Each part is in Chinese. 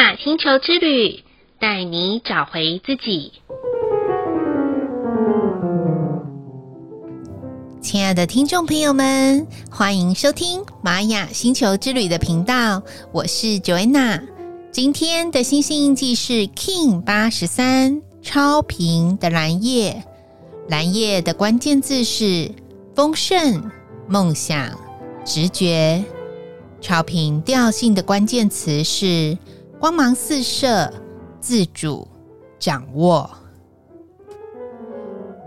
雅星球之旅，带你找回自己。亲爱的听众朋友们，欢迎收听玛雅星球之旅的频道，我是 Joanna。今天的星星印记是 King 八十三超频的蓝夜，蓝夜的关键字是丰盛、梦想、直觉。超频调性的关键词是光芒四射、自主、掌握。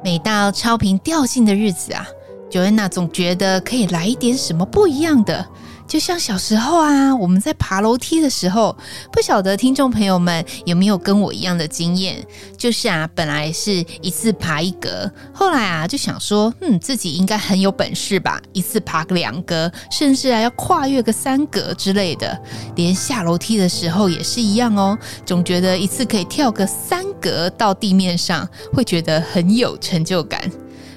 每到超频调性的日子啊。Joanna 总觉得可以来一点什么不一样的，就像小时候啊，我们在爬楼梯的时候，不晓得听众朋友们有没有跟我一样的经验？就是啊，本来是一次爬一格，后来啊就想说，嗯，自己应该很有本事吧，一次爬个两格，甚至啊要跨越个三格之类的。连下楼梯的时候也是一样哦，总觉得一次可以跳个三格到地面上，会觉得很有成就感。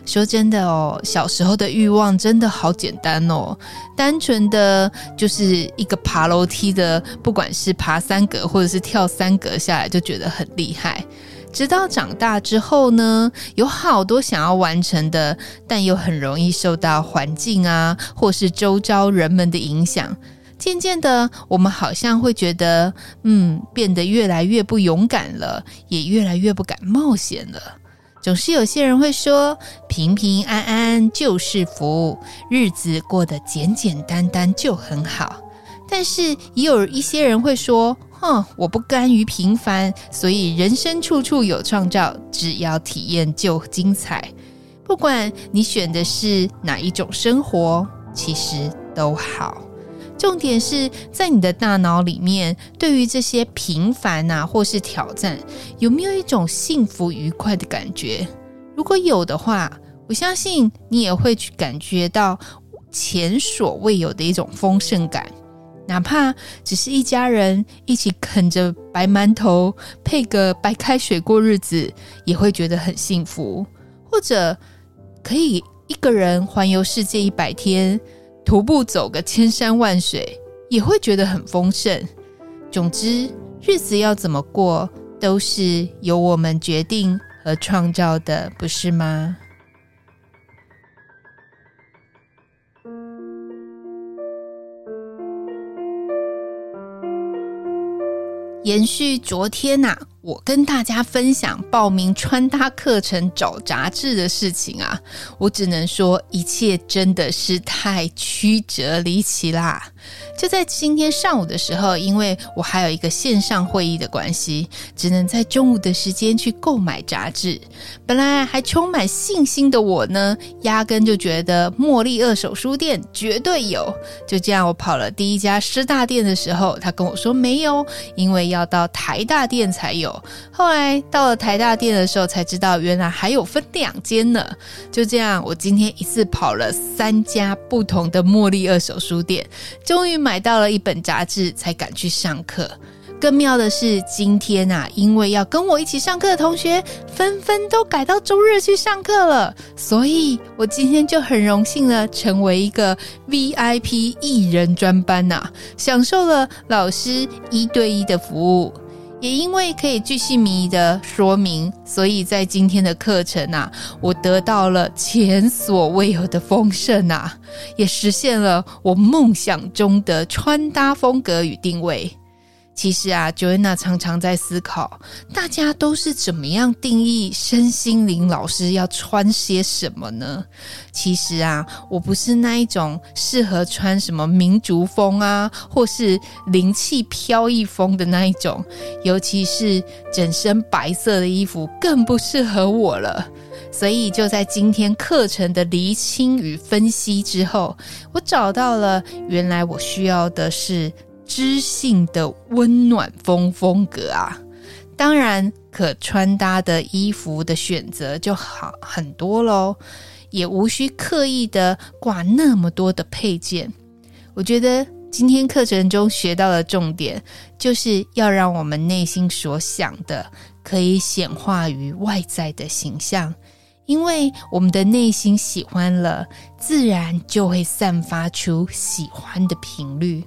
说真的哦，小时候的欲望真的好简单哦，单纯的就是一个爬楼梯的，不管是爬三格或者是跳三格下来，就觉得很厉害。直到长大之后呢，有好多想要完成的，但又很容易受到环境啊，或是周遭人们的影响。渐渐的，我们好像会觉得，嗯，变得越来越不勇敢了，也越来越不敢冒险了。总是有些人会说，平平安安就是福，日子过得简简单单就很好。但是也有一些人会说，哼，我不甘于平凡，所以人生处处有创造，只要体验就精彩。不管你选的是哪一种生活，其实都好。重点是在你的大脑里面，对于这些平凡啊，或是挑战，有没有一种幸福愉快的感觉？如果有的话，我相信你也会去感觉到前所未有的一种丰盛感。哪怕只是一家人一起啃着白馒头，配个白开水过日子，也会觉得很幸福。或者可以一个人环游世界一百天。徒步走个千山万水，也会觉得很丰盛。总之，日子要怎么过，都是由我们决定和创造的，不是吗？延续昨天呐、啊。我跟大家分享报名穿搭课程找杂志的事情啊，我只能说一切真的是太曲折离奇啦！就在今天上午的时候，因为我还有一个线上会议的关系，只能在中午的时间去购买杂志。本来还充满信心的我呢，压根就觉得茉莉二手书店绝对有。就这样，我跑了第一家师大店的时候，他跟我说没有，因为要到台大店才有。后来到了台大店的时候，才知道原来还有分两间呢。就这样，我今天一次跑了三家不同的茉莉二手书店，终于买到了一本杂志，才敢去上课。更妙的是，今天啊，因为要跟我一起上课的同学纷纷都改到周日去上课了，所以我今天就很荣幸的成为一个 VIP 一人专班呐、享受了老师一对一的服务。也因为可以巨细靡遗的说明，所以在今天的课程啊，我得到了前所未有的丰盛啊，也实现了我梦想中的穿搭风格与定位。其实啊，Joanna 常常在思考，大家都是怎么样定义身心灵老师要穿些什么呢？其实啊，我不是那一种适合穿什么民族风啊，或是灵气飘逸风的那一种，尤其是整身白色的衣服更不适合我了。所以就在今天课程的厘清与分析之后，我找到了原来我需要的是。知性的温暖风风格啊，当然可穿搭的衣服的选择就好很多喽，也无需刻意的挂那么多的配件。我觉得今天课程中学到的重点，就是要让我们内心所想的可以显化于外在的形象，因为我们的内心喜欢了，自然就会散发出喜欢的频率。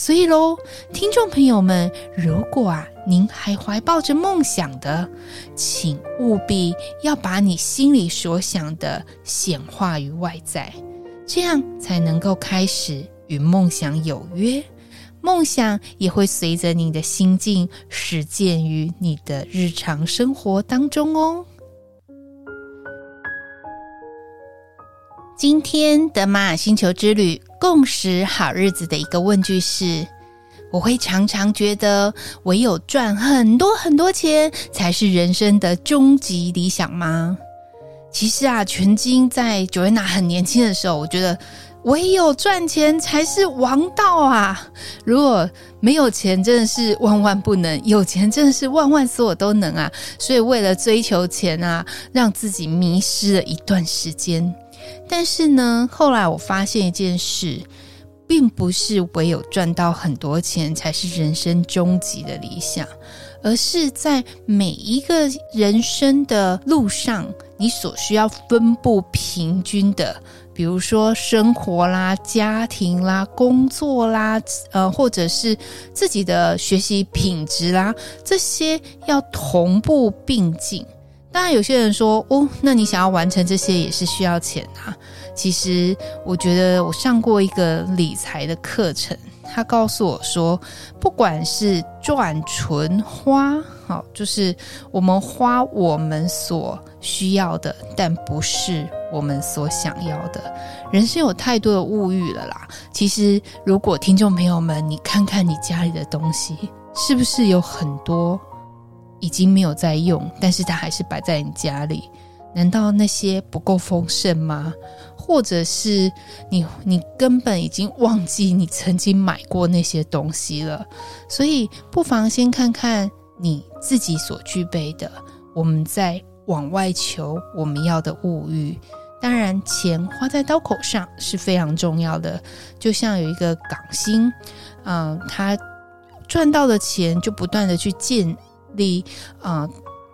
所以喽，听众朋友们，如果啊您还怀抱着梦想的，请务必要把你心里所想的显化于外在，这样才能够开始与梦想有约。梦想也会随着你的心境实践于你的日常生活当中哦。今天的玛雅星球之旅共识好日子的一个问句是：我会常常觉得唯有赚很多很多钱才是人生的终极理想吗？其实啊，全金在 Joanna 很年轻的时候，我觉得。唯有赚钱才是王道啊！如果没有钱，真的是万万不能；有钱，真的是万万所有都能啊！所以，为了追求钱啊，让自己迷失了一段时间。但是呢，后来我发现一件事，并不是唯有赚到很多钱才是人生终极的理想，而是在每一个人生的路上，你所需要分布平均的。比如说生活啦、家庭啦、工作啦，呃，或者是自己的学习品质啦，这些要同步并进。当然，有些人说，哦，那你想要完成这些也是需要钱啊。其实，我觉得我上过一个理财的课程。他告诉我说，不管是赚、存、花，好，就是我们花我们所需要的，但不是我们所想要的。人生有太多的物欲了啦。其实，如果听众朋友们，你看看你家里的东西，是不是有很多已经没有在用，但是它还是摆在你家里？难道那些不够丰盛吗？或者是你你根本已经忘记你曾经买过那些东西了？所以不妨先看看你自己所具备的，我们再往外求我们要的物欲。当然，钱花在刀口上是非常重要的。就像有一个港星，嗯、他赚到的钱就不断的去建立啊。呃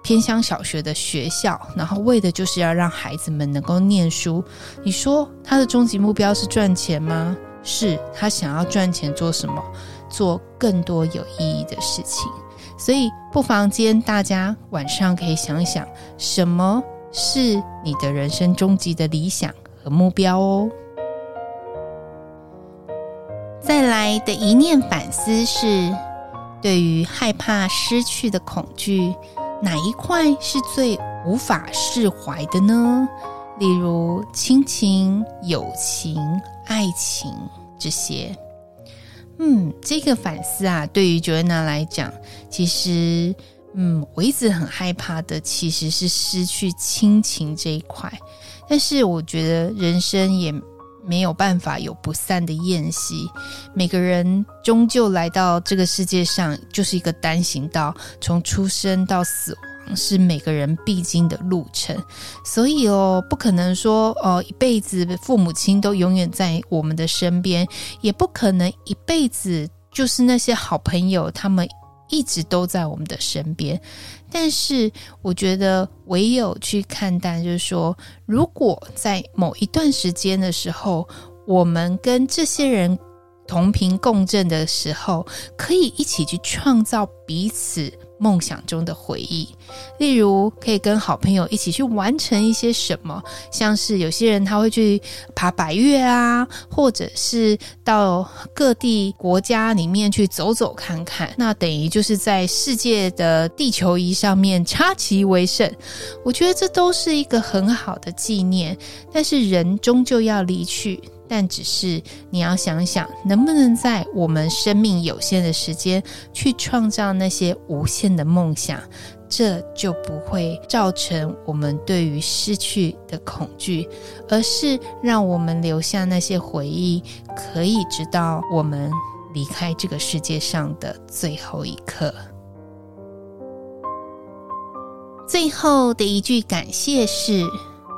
偏乡小学的学校，然后为的就是要让孩子们能够念书。你说他的终极目标是赚钱吗？是，他想要赚钱做什么？做更多有意义的事情。所以，不妨今天大家晚上可以想一想，什么是你的人生终极的理想和目标哦。再来的一念反思是，对于害怕失去的恐惧。哪一块是最无法释怀的呢？例如亲情、友情、爱情这些。嗯，这个反思啊，对于 Joanna 来讲，其实，嗯，我一直很害怕的其实是失去亲情这一块。但是我觉得人生也没有办法有不散的宴席，每个人终究来到这个世界上就是一个单行道，从出生到死亡是每个人必经的路程，所以哦，不可能说哦一辈子父母亲都永远在我们的身边，也不可能一辈子就是那些好朋友他们。一直都在我们的身边，但是我觉得唯有去看待，就是说，如果在某一段时间的时候，我们跟这些人同频共振的时候，可以一起去创造彼此。梦想中的回忆，例如可以跟好朋友一起去完成一些什么，像是有些人他会去爬百岳啊，或者是到各地国家里面去走走看看，那等于就是在世界的地球仪上面插旗为胜。我觉得这都是一个很好的纪念，但是人终究要离去。但只是你要想想，能不能在我们生命有限的时间，去创造那些无限的梦想，这就不会造成我们对于失去的恐惧，而是让我们留下那些回忆，可以直到我们离开这个世界上的最后一刻。最后的一句感谢是：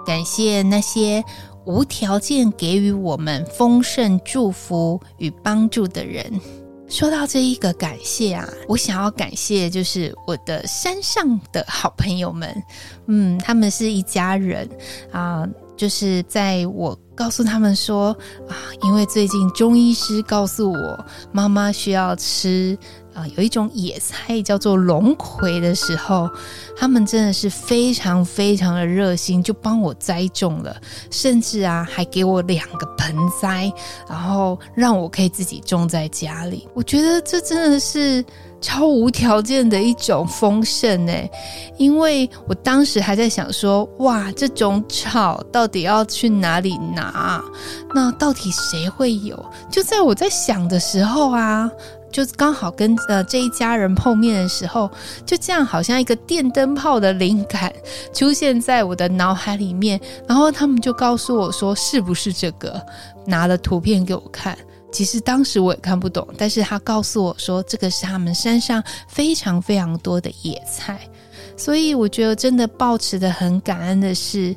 感谢那些。无条件给予我们丰盛祝福与帮助的人。说到这一个感谢啊，我想要感谢就是我的山上的好朋友们，嗯，他们是一家人啊。就是在我告诉他们说啊，因为最近中医师告诉我，妈妈需要吃。啊，有一种野菜叫做龙葵的时候，他们真的是非常非常的热心，就帮我栽种了，甚至啊还给我两个盆栽，然后让我可以自己种在家里。我觉得这真的是超无条件的一种丰盛诶，因为我当时还在想说，哇，这种草到底要去哪里拿？那到底谁会有？就在我在想的时候啊。就刚好跟呃这一家人碰面的时候，就这样好像一个电灯泡的灵感出现在我的脑海里面，然后他们就告诉我说是不是这个，拿了图片给我看。其实当时我也看不懂，但是他告诉我说这个是他们山上非常非常多的野菜，所以我觉得真的抱持的很感恩的是，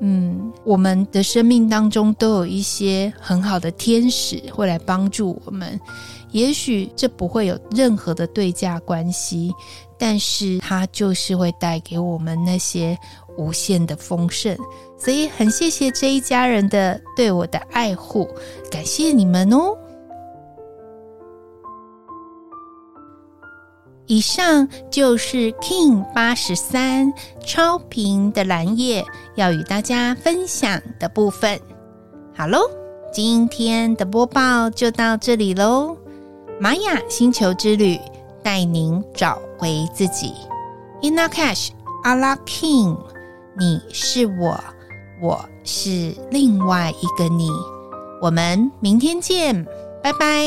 嗯，我们的生命当中都有一些很好的天使会来帮助我们。也许这不会有任何的对价关系，但是它就是会带给我们那些无限的丰盛。所以很谢谢这一家人的对我的爱护，感谢你们哦。以上就是 Kin 八十三超频的蓝叶要与大家分享的部分。好喽，今天的播报就到这里喽。玛雅星球之旅，带您找回自己。Inna Cash Ala Kin，你是我，我是另外一个你。我们明天见，拜拜。